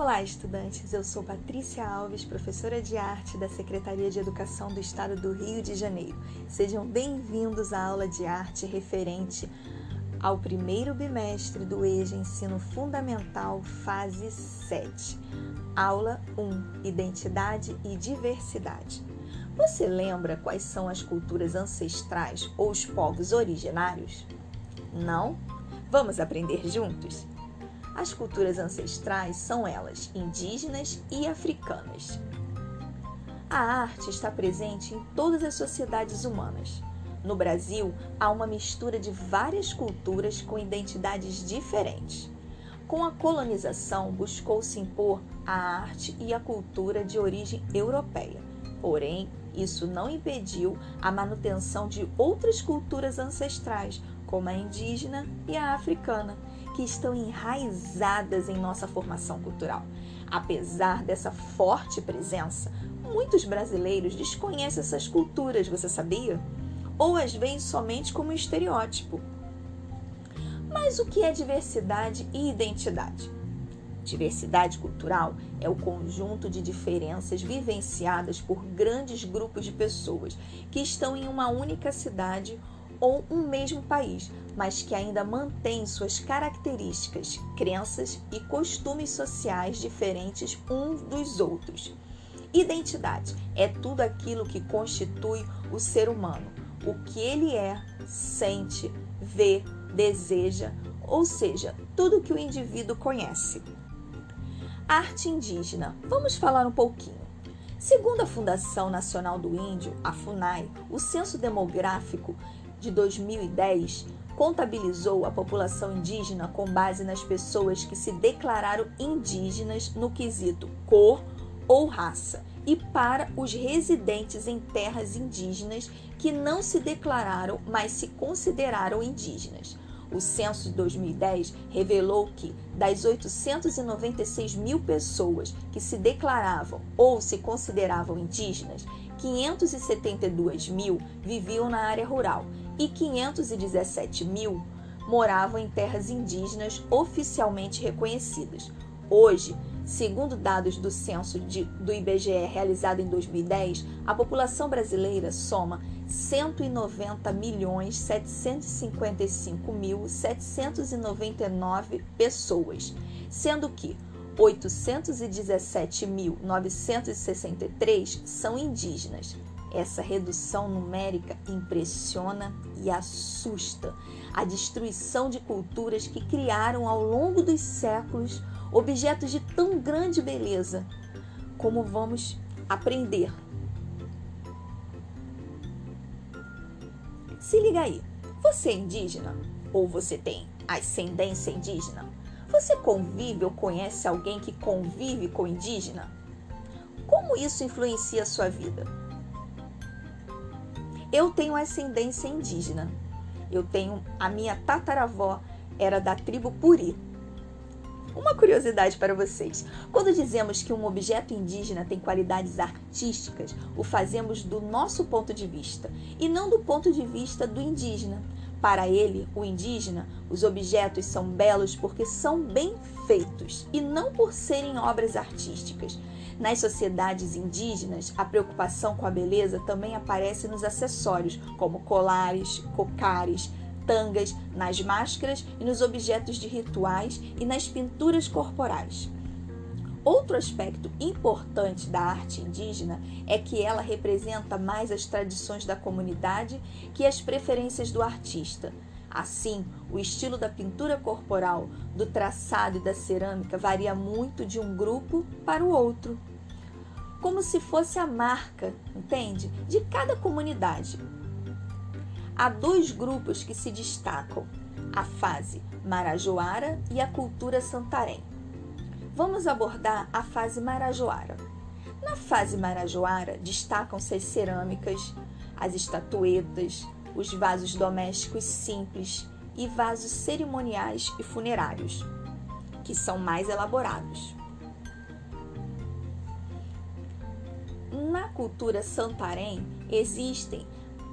Olá, estudantes! Eu sou Patrícia Alves, professora de arte da Secretaria de Educação do Estado do Rio de Janeiro. Sejam bem-vindos à aula de arte referente ao primeiro bimestre do EJA Ensino Fundamental, fase 7. Aula 1: Identidade e Diversidade. Você lembra quais são as culturas ancestrais ou os povos originários? Não? Vamos aprender juntos? As culturas ancestrais são elas indígenas e africanas. A arte está presente em todas as sociedades humanas. No Brasil, há uma mistura de várias culturas com identidades diferentes. Com a colonização, buscou-se impor a arte e a cultura de origem europeia. Porém, isso não impediu a manutenção de outras culturas ancestrais, como a indígena e a africana, que estão enraizadas em nossa formação cultural. Apesar dessa forte presença, muitos brasileiros desconhecem essas culturas, você sabia? Ou as veem somente como estereótipo. Mas o que é diversidade e identidade? Diversidade cultural é o conjunto de diferenças vivenciadas por grandes grupos de pessoas que estão em uma única cidade ou um mesmo país, mas que ainda mantém suas características, crenças e costumes sociais diferentes uns dos outros. Identidade é tudo aquilo que constitui o ser humano, o que ele é, sente, vê, deseja, ou seja, tudo que o indivíduo conhece. Arte indígena. Vamos falar um pouquinho. Segundo a Fundação Nacional do Índio, a FUNAI, o censo demográfico de 2010 contabilizou a população indígena com base nas pessoas que se declararam indígenas no quesito cor ou raça, e para os residentes em terras indígenas que não se declararam, mas se consideraram indígenas. O censo de 2010 revelou que, das 896 mil pessoas que se declaravam ou se consideravam indígenas, 572 mil viviam na área rural e 517 mil moravam em terras indígenas oficialmente reconhecidas. Hoje, segundo dados do censo de, do IBGE realizado em 2010, a população brasileira soma 190 milhões 755 mil 799 pessoas, sendo que 817.963 são indígenas. Essa redução numérica impressiona e assusta a destruição de culturas que criaram ao longo dos séculos objetos de tão grande beleza, como vamos aprender. Se liga aí, você é indígena ou você tem ascendência indígena? Você convive ou conhece alguém que convive com indígena? Como isso influencia a sua vida? Eu tenho ascendência indígena. Eu tenho a minha tataravó era da tribo Puri. Uma curiosidade para vocês: quando dizemos que um objeto indígena tem qualidades artísticas, o fazemos do nosso ponto de vista e não do ponto de vista do indígena. Para ele, o indígena, os objetos são belos porque são bem feitos e não por serem obras artísticas. Nas sociedades indígenas, a preocupação com a beleza também aparece nos acessórios, como colares, cocares, tangas, nas máscaras e nos objetos de rituais e nas pinturas corporais. Outro aspecto importante da arte indígena é que ela representa mais as tradições da comunidade que as preferências do artista. Assim, o estilo da pintura corporal, do traçado e da cerâmica varia muito de um grupo para o outro. Como se fosse a marca, entende? De cada comunidade. Há dois grupos que se destacam: a fase marajoara e a cultura santarém vamos abordar a fase marajoara. Na fase marajoara, destacam-se as cerâmicas, as estatuetas, os vasos domésticos simples e vasos cerimoniais e funerários, que são mais elaborados. Na cultura santarém existem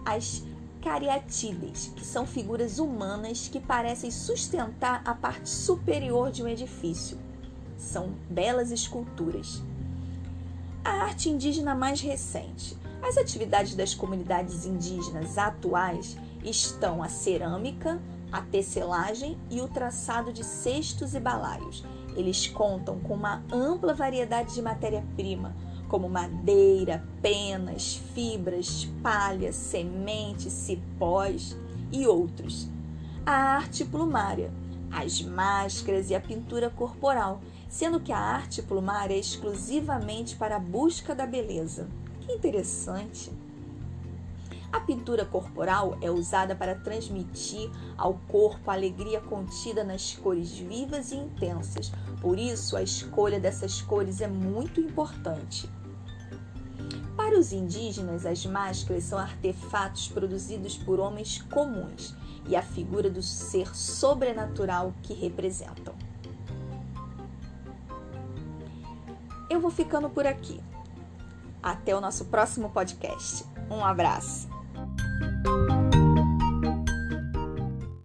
as cariatídeis, que são figuras humanas que parecem sustentar a parte superior de um edifício São belas esculturas. A arte indígena mais recente. As atividades das comunidades indígenas atuais estão a cerâmica, a tecelagem e o traçado de cestos e balaios. Eles contam com uma ampla variedade de matéria-prima, como madeira, penas, fibras, palha, sementes, cipós e outros. A arte plumária, as máscaras e a pintura corporal, sendo que a arte plumária é exclusivamente para a busca da beleza. Que interessante! A pintura corporal é usada para transmitir ao corpo a alegria contida nas cores vivas e intensas, por isso a escolha dessas cores é muito importante. Para os indígenas, as máscaras são artefatos produzidos por homens comuns e a figura do ser sobrenatural que representam. Eu vou ficando por aqui. Até o nosso próximo podcast. Um abraço.